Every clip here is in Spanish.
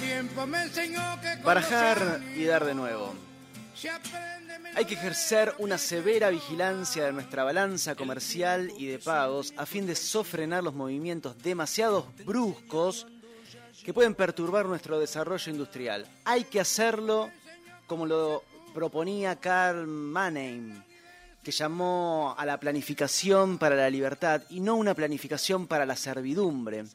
tiempo me enseñó que Barajar y dar de nuevo. Hay que ejercer una severa vigilancia de nuestra balanza comercial y de pagos a fin de sofrenar los movimientos demasiado bruscos que pueden perturbar nuestro desarrollo industrial. Hay que hacerlo como lo proponía Karl Mannheim, que llamó a la planificación para la libertad y no una planificación para la servidumbre,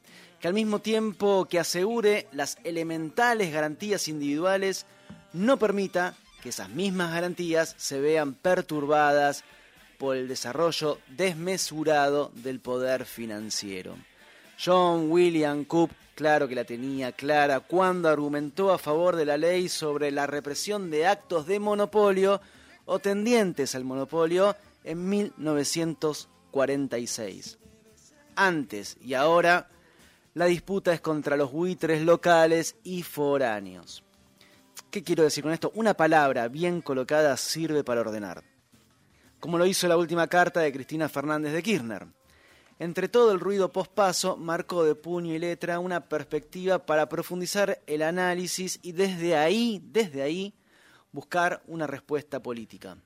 que al mismo tiempo que asegure las elementales garantías individuales, no permita que esas mismas garantías se vean perturbadas por el desarrollo desmesurado del poder financiero. John William Coop, claro que la tenía clara, cuando argumentó a favor de la ley sobre la represión de actos de monopolio o tendientes al monopolio en 1946. Antes y ahora, la disputa es contra los buitres locales y foráneos. ¿Qué quiero decir con esto? Una palabra bien colocada sirve para ordenar. Como lo hizo la última carta de Cristina Fernández de Kirchner. Entre todo el ruido pospaso, marcó de puño y letra una perspectiva para profundizar el análisis y desde ahí, desde ahí, buscar una respuesta política.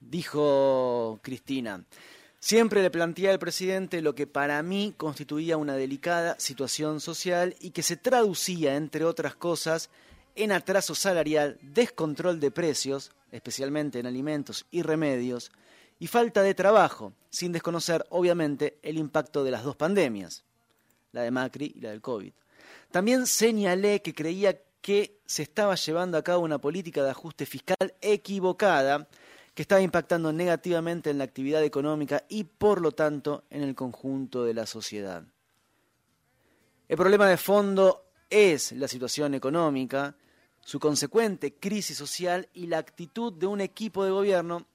Dijo Cristina, siempre le planteé al presidente lo que para mí constituía una delicada situación social y que se traducía, entre otras cosas, en atraso salarial, descontrol de precios, especialmente en alimentos y remedios, y falta de trabajo, sin desconocer, obviamente, el impacto de las dos pandemias, la de Macri y la del COVID. También señalé que creía que se estaba llevando a cabo una política de ajuste fiscal equivocada que estaba impactando negativamente en la actividad económica y, por lo tanto, en el conjunto de la sociedad. El problema de fondo es la situación económica, su consecuente crisis social y la actitud de un equipo de gobierno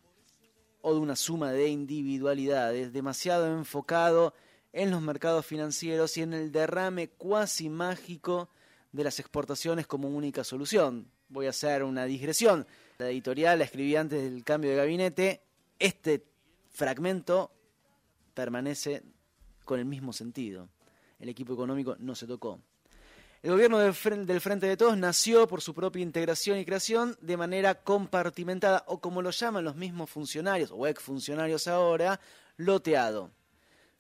o de una suma de individualidades demasiado enfocado en los mercados financieros y en el derrame cuasi mágico de las exportaciones como única solución. Voy a hacer una digresión. La editorial la escribí antes del cambio de gabinete. Este fragmento permanece con el mismo sentido. El equipo económico no se tocó. El gobierno del Frente de Todos nació por su propia integración y creación de manera compartimentada, o como lo llaman los mismos funcionarios, o exfuncionarios ahora, loteado.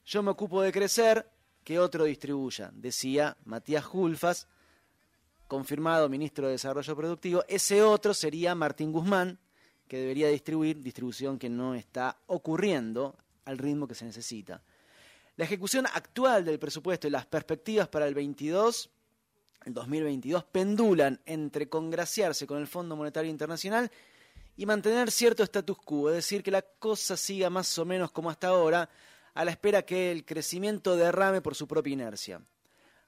Yo me ocupo de crecer, que otro distribuya, decía Matías Julfas, confirmado ministro de Desarrollo Productivo. Ese otro sería Martín Guzmán, que debería distribuir, distribución que no está ocurriendo al ritmo que se necesita. La ejecución actual del presupuesto y las perspectivas para el 22 el 2022 pendulan entre congraciarse con el Fondo Monetario Internacional y mantener cierto status quo, es decir, que la cosa siga más o menos como hasta ahora, a la espera que el crecimiento derrame por su propia inercia.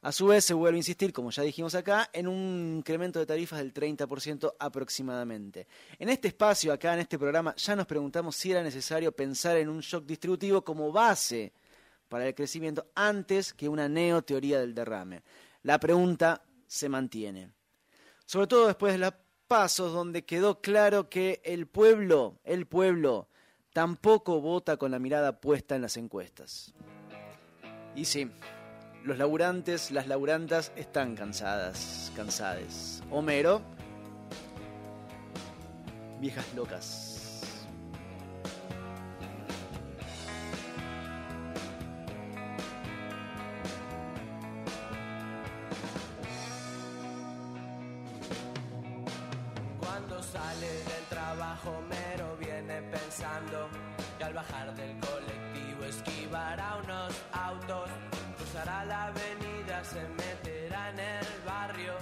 A su vez, se vuelve a insistir, como ya dijimos acá, en un incremento de tarifas del 30% aproximadamente. En este espacio, acá en este programa, ya nos preguntamos si era necesario pensar en un shock distributivo como base para el crecimiento antes que una neoteoría del derrame. La pregunta se mantiene. Sobre todo después de los pasos donde quedó claro que el pueblo, el pueblo, tampoco vota con la mirada puesta en las encuestas. Y sí, los laburantes, las laburantas están cansadas, cansades. Homero, viejas locas. Homero viene pensando que al bajar del colectivo esquivará unos autos, cruzará la avenida, se meterá en el barrio,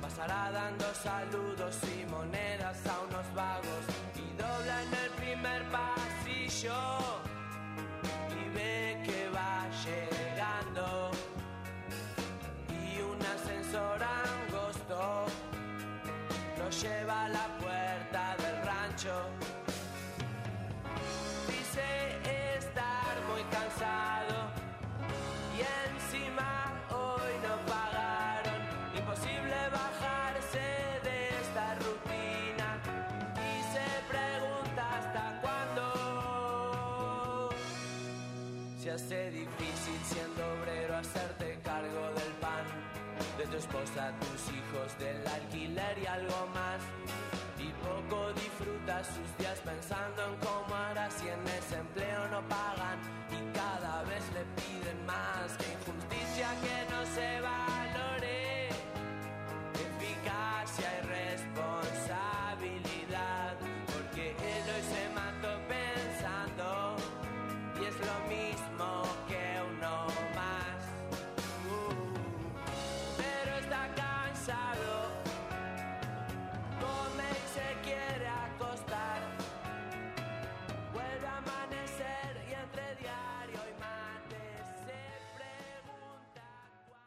pasará dando saludos y monedas a unos vagos. Y dobla en el primer pasillo. Y ve que va llegando. Y un ascensor angosto lo lleva a la puerta del rancho. esposa, tus hijos, del alquiler y algo más. Y poco disfruta sus días pensando en cómo harás si en ese empleo no pagan.